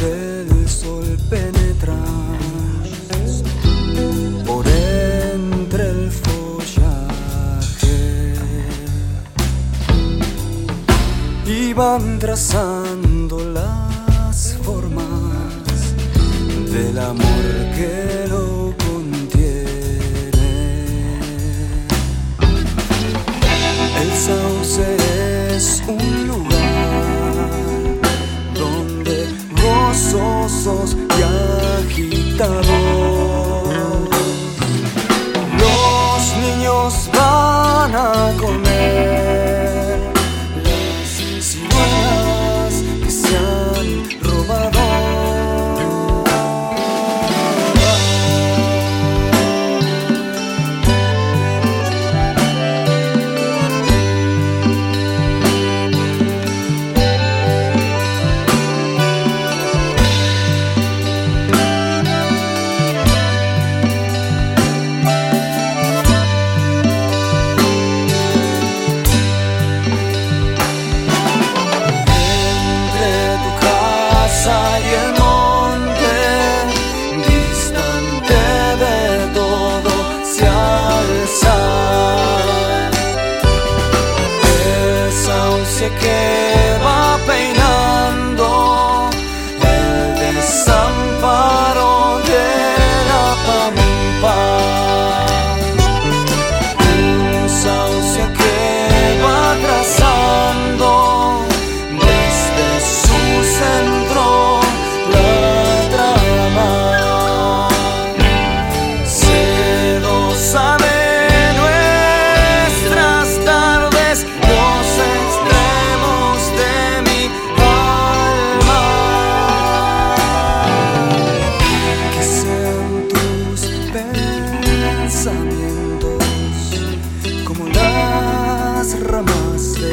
del sol penetras por entre el follaje y van trazando las formas del amor. gozosos y agitados. Los niños van a comer. que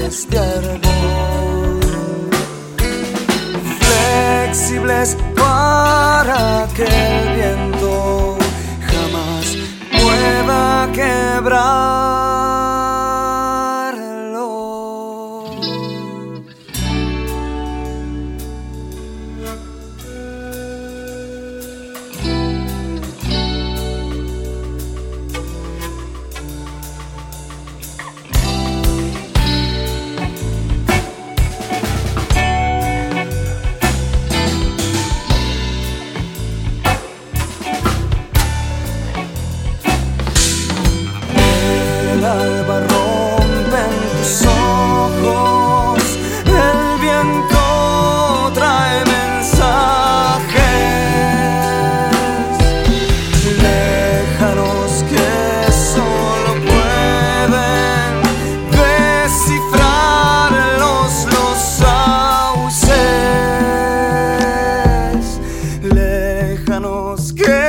flores de árbol, flexibles para que el viento Déjanos que